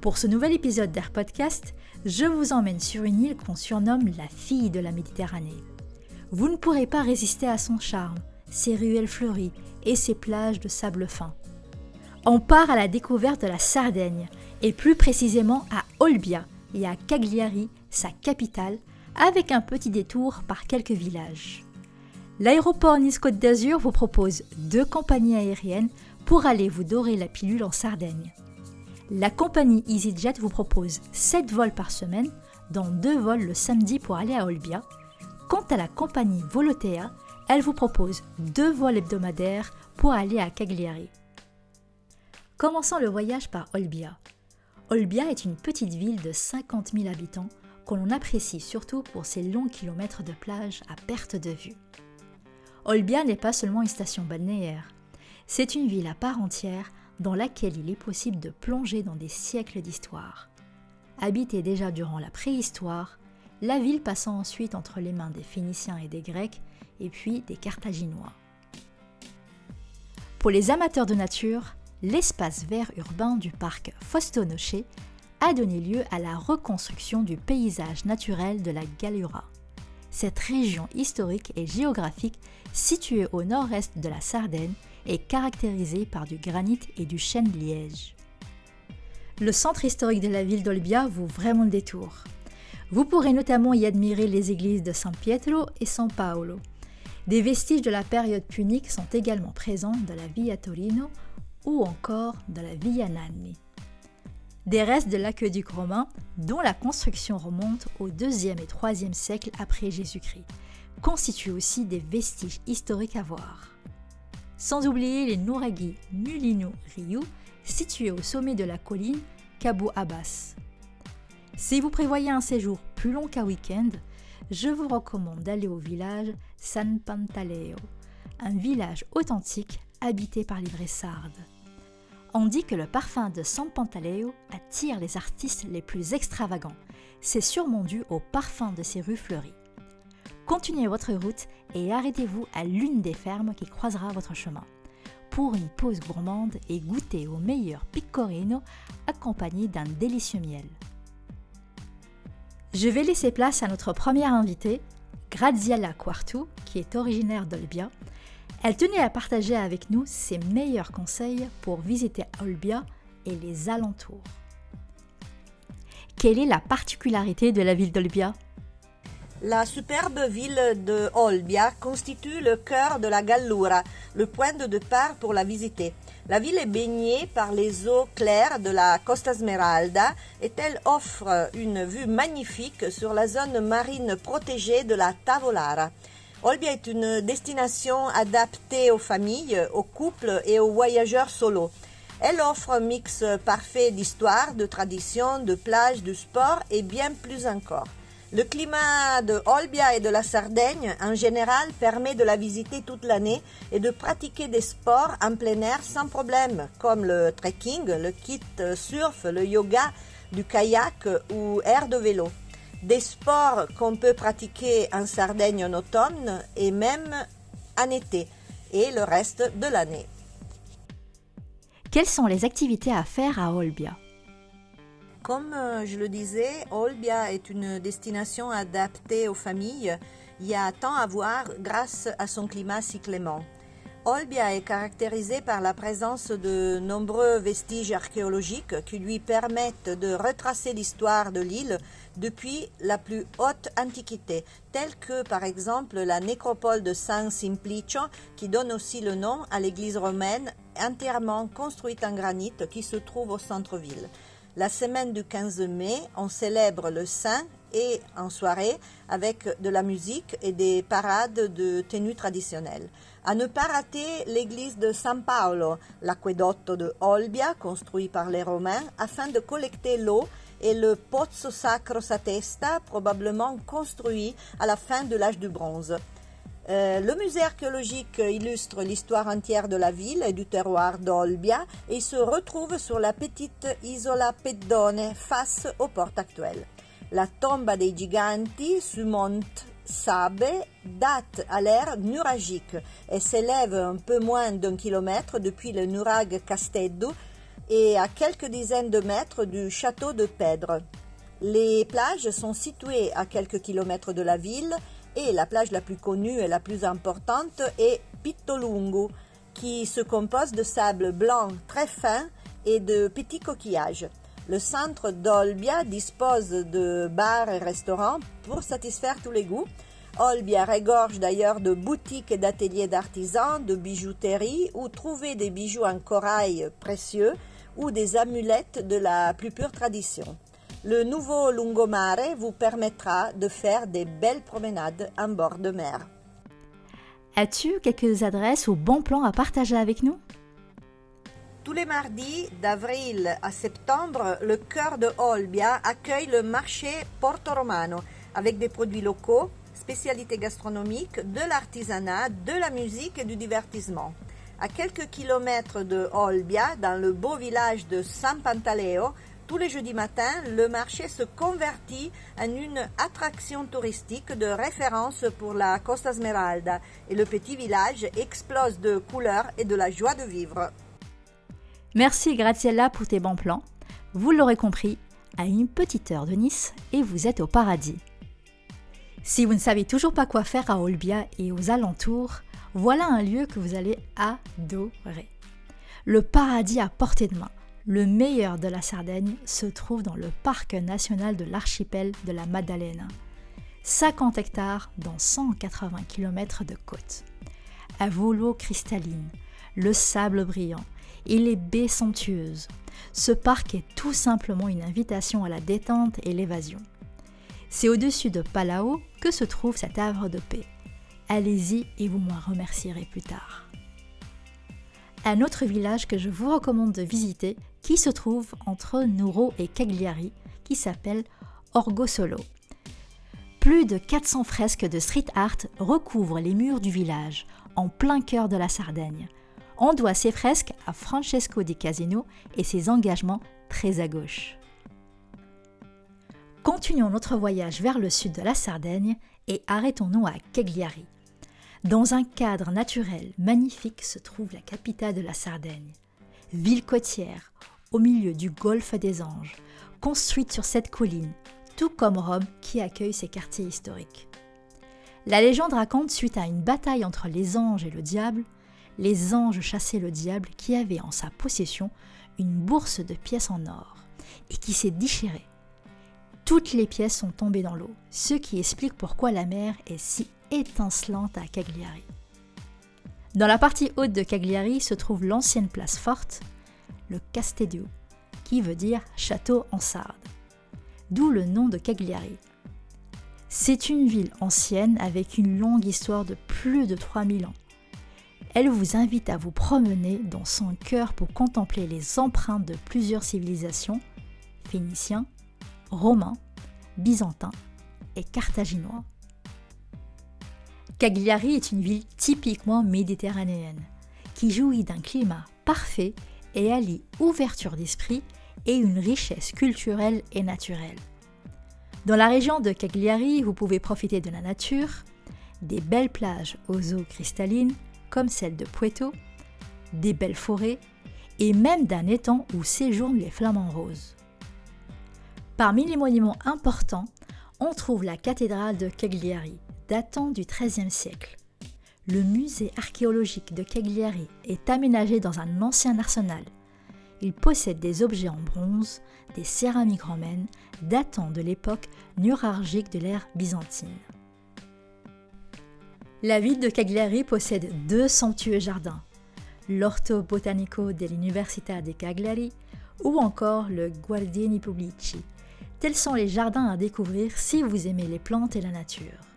Pour ce nouvel épisode d'Air Podcast, je vous emmène sur une île qu'on surnomme la fille de la Méditerranée. Vous ne pourrez pas résister à son charme, ses ruelles fleuries et ses plages de sable fin. On part à la découverte de la Sardaigne, et plus précisément à Olbia et à Cagliari, sa capitale, avec un petit détour par quelques villages. L'aéroport Nice-Côte d'Azur vous propose deux compagnies aériennes pour aller vous dorer la pilule en Sardaigne. La compagnie EasyJet vous propose 7 vols par semaine, dont 2 vols le samedi pour aller à Olbia. Quant à la compagnie Volotea, elle vous propose 2 vols hebdomadaires pour aller à Cagliari. Commençons le voyage par Olbia. Olbia est une petite ville de 50 000 habitants que l'on apprécie surtout pour ses longs kilomètres de plage à perte de vue. Olbia n'est pas seulement une station balnéaire, c'est une ville à part entière dans laquelle il est possible de plonger dans des siècles d'histoire. Habitée déjà durant la préhistoire, la ville passant ensuite entre les mains des Phéniciens et des Grecs, et puis des Carthaginois. Pour les amateurs de nature, l'espace vert urbain du parc Faustonoché a donné lieu à la reconstruction du paysage naturel de la Gallura. Cette région historique et géographique, située au nord-est de la Sardaigne, est caractérisée par du granit et du chêne liège. Le centre historique de la ville d'Olbia vaut vraiment le détour. Vous pourrez notamment y admirer les églises de San Pietro et San Paolo. Des vestiges de la période punique sont également présents dans la Via Torino ou encore dans la Via Nanni. Des restes de l'aqueduc romain, dont la construction remonte au 2e et 3e siècle après Jésus-Christ, constituent aussi des vestiges historiques à voir. Sans oublier les Nouraghi Mulino Ryu, situés au sommet de la colline Cabo Abbas. Si vous prévoyez un séjour plus long qu'un week-end, je vous recommande d'aller au village San Pantaleo, un village authentique habité par les vrais sardes. On dit que le parfum de San Pantaleo attire les artistes les plus extravagants. C'est sûrement dû au parfum de ces rues fleuries. Continuez votre route et arrêtez-vous à l'une des fermes qui croisera votre chemin pour une pause gourmande et goûter au meilleur pecorino accompagné d'un délicieux miel. Je vais laisser place à notre première invitée, Graziella Quartu, qui est originaire d'Olbia. Elle tenait à partager avec nous ses meilleurs conseils pour visiter Olbia et les alentours. Quelle est la particularité de la ville d'Olbia? La superbe ville de Olbia constitue le cœur de la Gallura, le point de départ pour la visiter. La ville est baignée par les eaux claires de la Costa Smeralda et elle offre une vue magnifique sur la zone marine protégée de la Tavolara. Olbia est une destination adaptée aux familles, aux couples et aux voyageurs solos. Elle offre un mix parfait d'histoire, de tradition, de plage, de sport et bien plus encore. Le climat de Olbia et de la Sardaigne en général permet de la visiter toute l'année et de pratiquer des sports en plein air sans problème, comme le trekking, le kit surf, le yoga, du kayak ou air de vélo. Des sports qu'on peut pratiquer en Sardaigne en automne et même en été et le reste de l'année. Quelles sont les activités à faire à Olbia? Comme euh, je le disais, Olbia est une destination adaptée aux familles. Il y a tant à voir grâce à son climat si clément. Olbia est caractérisé par la présence de nombreux vestiges archéologiques qui lui permettent de retracer l'histoire de l'île depuis la plus haute antiquité, telle que par exemple la nécropole de San Simplicio qui donne aussi le nom à l'église romaine entièrement construite en granit qui se trouve au centre-ville. La semaine du 15 mai, on célèbre le Saint et en soirée avec de la musique et des parades de tenues traditionnelles. À ne pas rater l'église de San Paolo, l'aquedotto de Olbia construit par les Romains afin de collecter l'eau et le Pozzo Sacro Satesta, probablement construit à la fin de l'âge du bronze. Euh, le musée archéologique illustre l'histoire entière de la ville et du terroir d'Olbia et se retrouve sur la petite isola Pedone face aux portes actuelles. La tombe des giganti su Monte Sabe date à l'ère nuragique et s'élève un peu moins d'un kilomètre depuis le Nurag Castedo et à quelques dizaines de mètres du château de Pedre. Les plages sont situées à quelques kilomètres de la ville et la plage la plus connue et la plus importante est Pittolungo, qui se compose de sable blanc très fin et de petits coquillages. Le centre d'Olbia dispose de bars et restaurants pour satisfaire tous les goûts. Olbia regorge d'ailleurs de boutiques et d'ateliers d'artisans, de bijouterie, où trouver des bijoux en corail précieux ou des amulettes de la plus pure tradition. Le nouveau lungomare vous permettra de faire des belles promenades en bord de mer. As-tu quelques adresses ou bons plans à partager avec nous? Tous les mardis, d'avril à septembre, le cœur de Olbia accueille le marché Porto Romano avec des produits locaux, spécialités gastronomiques, de l'artisanat, de la musique et du divertissement. À quelques kilomètres de Olbia, dans le beau village de San Pantaleo, tous les jeudis matins, le marché se convertit en une attraction touristique de référence pour la Costa Smeralda et le petit village explose de couleurs et de la joie de vivre. Merci Graziella pour tes bons plans. Vous l'aurez compris, à une petite heure de Nice et vous êtes au paradis. Si vous ne savez toujours pas quoi faire à Olbia et aux alentours, voilà un lieu que vous allez adorer. Le paradis à portée de main, le meilleur de la Sardaigne, se trouve dans le parc national de l'archipel de la Maddalena. 50 hectares dans 180 km de côte. À vos l'eau cristalline, le sable brillant, et les baies somptueuses. Ce parc est tout simplement une invitation à la détente et l'évasion. C'est au-dessus de Palau que se trouve cet havre de paix. Allez-y et vous m'en remercierez plus tard. Un autre village que je vous recommande de visiter, qui se trouve entre Nouro et Cagliari, qui s'appelle Orgosolo. Plus de 400 fresques de street art recouvrent les murs du village, en plein cœur de la Sardaigne. On doit ces fresques à Francesco di Casino et ses engagements très à gauche. Continuons notre voyage vers le sud de la Sardaigne et arrêtons-nous à Cagliari. Dans un cadre naturel magnifique se trouve la capitale de la Sardaigne. Ville côtière, au milieu du golfe des Anges, construite sur cette colline, tout comme Rome qui accueille ses quartiers historiques. La légende raconte, suite à une bataille entre les anges et le diable, les anges chassaient le diable qui avait en sa possession une bourse de pièces en or et qui s'est déchirée. Toutes les pièces sont tombées dans l'eau, ce qui explique pourquoi la mer est si étincelante à Cagliari. Dans la partie haute de Cagliari se trouve l'ancienne place forte, le Castedio, qui veut dire château en sarde, d'où le nom de Cagliari. C'est une ville ancienne avec une longue histoire de plus de 3000 ans elle vous invite à vous promener dans son cœur pour contempler les empreintes de plusieurs civilisations, phéniciens, romains, byzantins et carthaginois. Cagliari est une ville typiquement méditerranéenne, qui jouit d'un climat parfait et allie ouverture d'esprit et une richesse culturelle et naturelle. Dans la région de Cagliari, vous pouvez profiter de la nature, des belles plages aux eaux cristallines, comme celle de Puerto, des belles forêts et même d'un étang où séjournent les flamants roses. Parmi les monuments importants, on trouve la cathédrale de Cagliari, datant du XIIIe siècle. Le musée archéologique de Cagliari est aménagé dans un ancien arsenal. Il possède des objets en bronze, des céramiques romaines datant de l'époque neuralgique de l'ère byzantine. La ville de Cagliari possède deux somptueux jardins, l'Orto Botanico dell'Università di Cagliari ou encore le Guardini Pubblici. Tels sont les jardins à découvrir si vous aimez les plantes et la nature.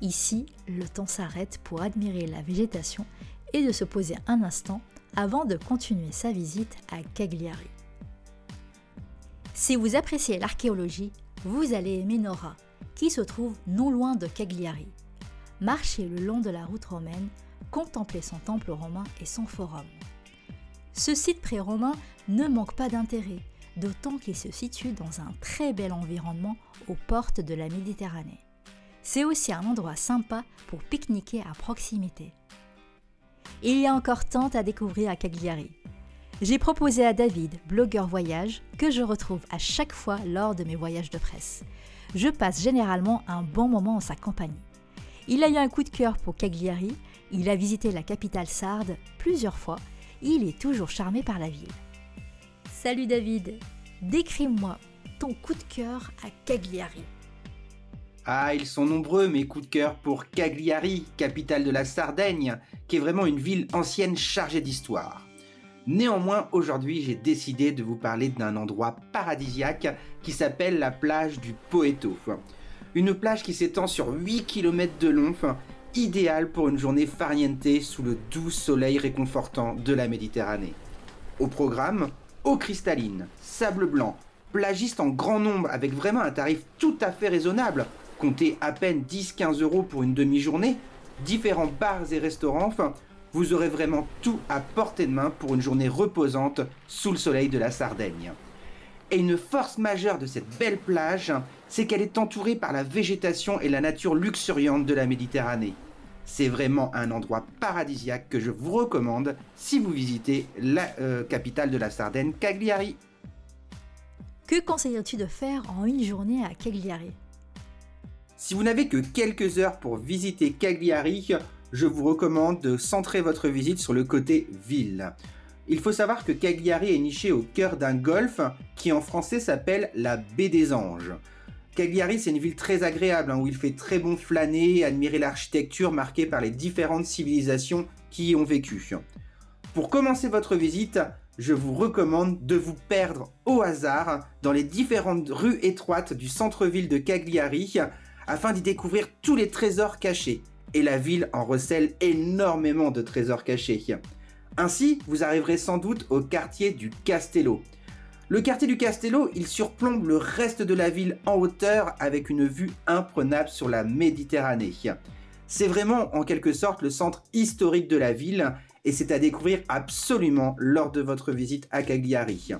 Ici, le temps s'arrête pour admirer la végétation et de se poser un instant avant de continuer sa visite à Cagliari. Si vous appréciez l'archéologie, vous allez aimer Nora, qui se trouve non loin de Cagliari. Marchez le long de la route romaine, contemplez son temple romain et son forum. Ce site pré-romain ne manque pas d'intérêt, d'autant qu'il se situe dans un très bel environnement aux portes de la Méditerranée. C'est aussi un endroit sympa pour pique-niquer à proximité. Il y a encore tant à découvrir à Cagliari. J'ai proposé à David, blogueur voyage, que je retrouve à chaque fois lors de mes voyages de presse. Je passe généralement un bon moment en sa compagnie. Il a eu un coup de cœur pour Cagliari, il a visité la capitale sarde plusieurs fois, il est toujours charmé par la ville. Salut David, décris-moi ton coup de cœur à Cagliari. Ah, ils sont nombreux mes coups de cœur pour Cagliari, capitale de la Sardaigne, qui est vraiment une ville ancienne chargée d'histoire. Néanmoins, aujourd'hui, j'ai décidé de vous parler d'un endroit paradisiaque qui s'appelle la plage du Poeto. Une plage qui s'étend sur 8 km de long, idéale pour une journée farniente sous le doux soleil réconfortant de la Méditerranée. Au programme, eau cristalline, sable blanc, plagistes en grand nombre avec vraiment un tarif tout à fait raisonnable, comptez à peine 10-15 euros pour une demi-journée, différents bars et restaurants, enfin, vous aurez vraiment tout à portée de main pour une journée reposante sous le soleil de la Sardaigne. Et une force majeure de cette belle plage, c'est qu'elle est entourée par la végétation et la nature luxuriante de la Méditerranée. C'est vraiment un endroit paradisiaque que je vous recommande si vous visitez la euh, capitale de la Sardaigne, Cagliari. Que conseillerais-tu de faire en une journée à Cagliari? Si vous n'avez que quelques heures pour visiter Cagliari, je vous recommande de centrer votre visite sur le côté ville. Il faut savoir que Cagliari est niché au cœur d'un golfe qui en français s'appelle la baie des Anges. Cagliari, c'est une ville très agréable hein, où il fait très bon flâner et admirer l'architecture marquée par les différentes civilisations qui y ont vécu. Pour commencer votre visite, je vous recommande de vous perdre au hasard dans les différentes rues étroites du centre-ville de Cagliari afin d'y découvrir tous les trésors cachés et la ville en recèle énormément de trésors cachés. Ainsi, vous arriverez sans doute au quartier du Castello. Le quartier du Castello, il surplombe le reste de la ville en hauteur avec une vue imprenable sur la Méditerranée. C'est vraiment en quelque sorte le centre historique de la ville et c'est à découvrir absolument lors de votre visite à Cagliari.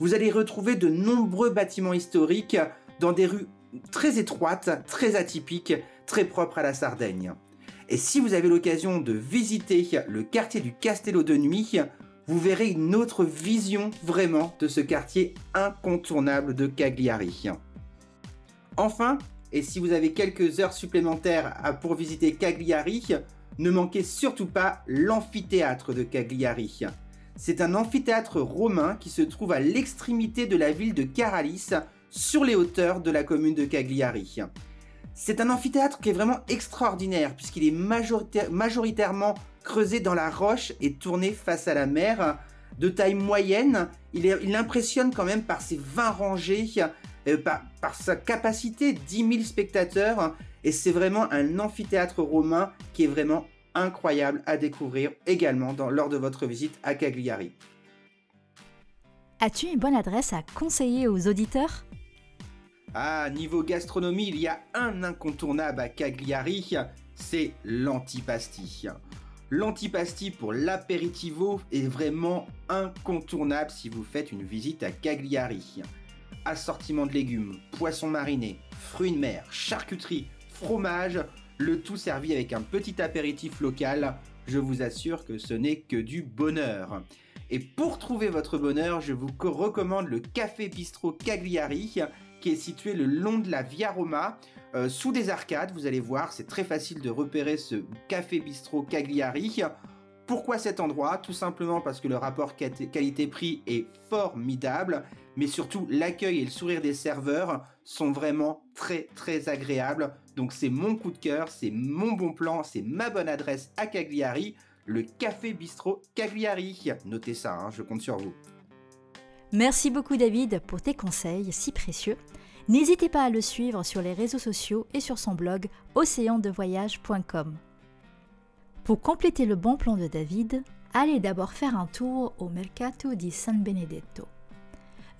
Vous allez retrouver de nombreux bâtiments historiques dans des rues très étroites, très atypiques très propre à la Sardaigne. Et si vous avez l'occasion de visiter le quartier du Castello de nuit, vous verrez une autre vision vraiment de ce quartier incontournable de Cagliari. Enfin, et si vous avez quelques heures supplémentaires pour visiter Cagliari, ne manquez surtout pas l'amphithéâtre de Cagliari. C'est un amphithéâtre romain qui se trouve à l'extrémité de la ville de Caralis, sur les hauteurs de la commune de Cagliari. C'est un amphithéâtre qui est vraiment extraordinaire puisqu'il est majoritairement creusé dans la roche et tourné face à la mer. De taille moyenne, il, impressionne quand même par ses 20 rangées, euh, par, sa capacité 10 000 spectateurs. Et c'est vraiment un amphithéâtre romain qui est vraiment incroyable à découvrir également lors de votre visite à Cagliari. As-tu une bonne adresse à conseiller aux auditeurs? Ah, niveau gastronomie, il y a un incontournable à Cagliari, c'est l'antipasti. L'antipasti pour l'apéritivo est vraiment incontournable si vous faites une visite à Cagliari. Assortiment de légumes, poissons marinés, fruits de mer, charcuterie, fromage, le tout servi avec un petit apéritif local. Je vous assure que ce n'est que du bonheur. Et pour trouver votre bonheur, je vous recommande le Café Bistrot Cagliari est situé le long de la Via Roma, euh, sous des arcades. Vous allez voir, c'est très facile de repérer ce café bistrot Cagliari. Pourquoi cet endroit? Tout simplement parce que le rapport qualité-prix est formidable, mais surtout l'accueil et le sourire des serveurs sont vraiment très très agréables. Donc c'est mon coup de cœur, c'est mon bon plan, c'est ma bonne adresse à Cagliari, le Café Bistrot Cagliari. Notez ça, hein, je compte sur vous. Merci beaucoup David pour tes conseils si précieux. N'hésitez pas à le suivre sur les réseaux sociaux et sur son blog océandevoyage.com. Pour compléter le bon plan de David, allez d'abord faire un tour au Mercato di San Benedetto.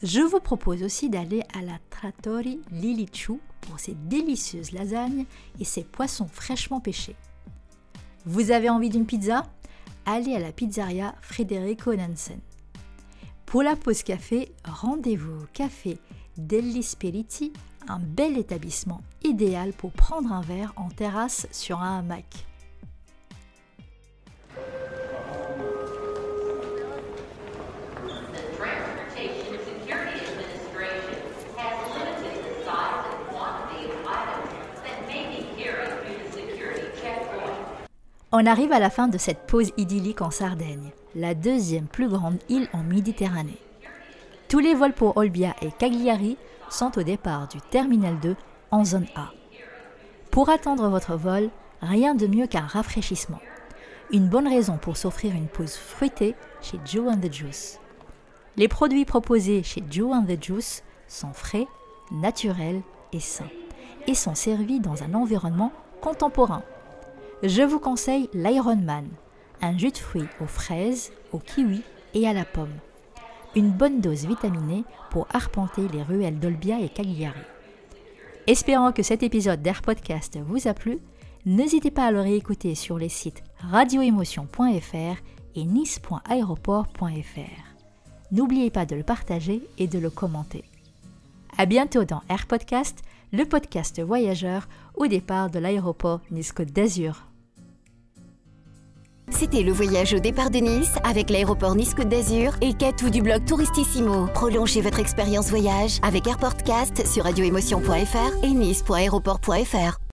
Je vous propose aussi d'aller à la Trattori Lilichu pour ses délicieuses lasagnes et ses poissons fraîchement pêchés. Vous avez envie d'une pizza? Allez à la pizzeria Federico Nansen. Pour la pause café, rendez-vous au café Degli Spiriti, un bel établissement idéal pour prendre un verre en terrasse sur un hamac. On arrive à la fin de cette pause idyllique en Sardaigne, la deuxième plus grande île en Méditerranée. Tous les vols pour Olbia et Cagliari sont au départ du Terminal 2 en zone A. Pour attendre votre vol, rien de mieux qu'un rafraîchissement. Une bonne raison pour s'offrir une pause fruitée chez Joe and the Juice. Les produits proposés chez Joe and the Juice sont frais, naturels et sains, et sont servis dans un environnement contemporain je vous conseille l'Ironman, un jus de fruits aux fraises, aux kiwis et à la pomme. Une bonne dose vitaminée pour arpenter les ruelles d'Olbia et Cagliari. Espérant que cet épisode d'Air Podcast vous a plu, n'hésitez pas à le réécouter sur les sites radioémotion.fr et nice.aéroport.fr. N'oubliez pas de le partager et de le commenter. À bientôt dans Air Podcast, le podcast voyageur au départ de l'aéroport Nice-Côte d'Azur. C'était le voyage au départ de Nice avec l'aéroport Nice-Côte d'Azur et Catou du blog Touristissimo. Prolongez votre expérience voyage avec AirPortcast sur radioémotion.fr et nice.aéroport.fr.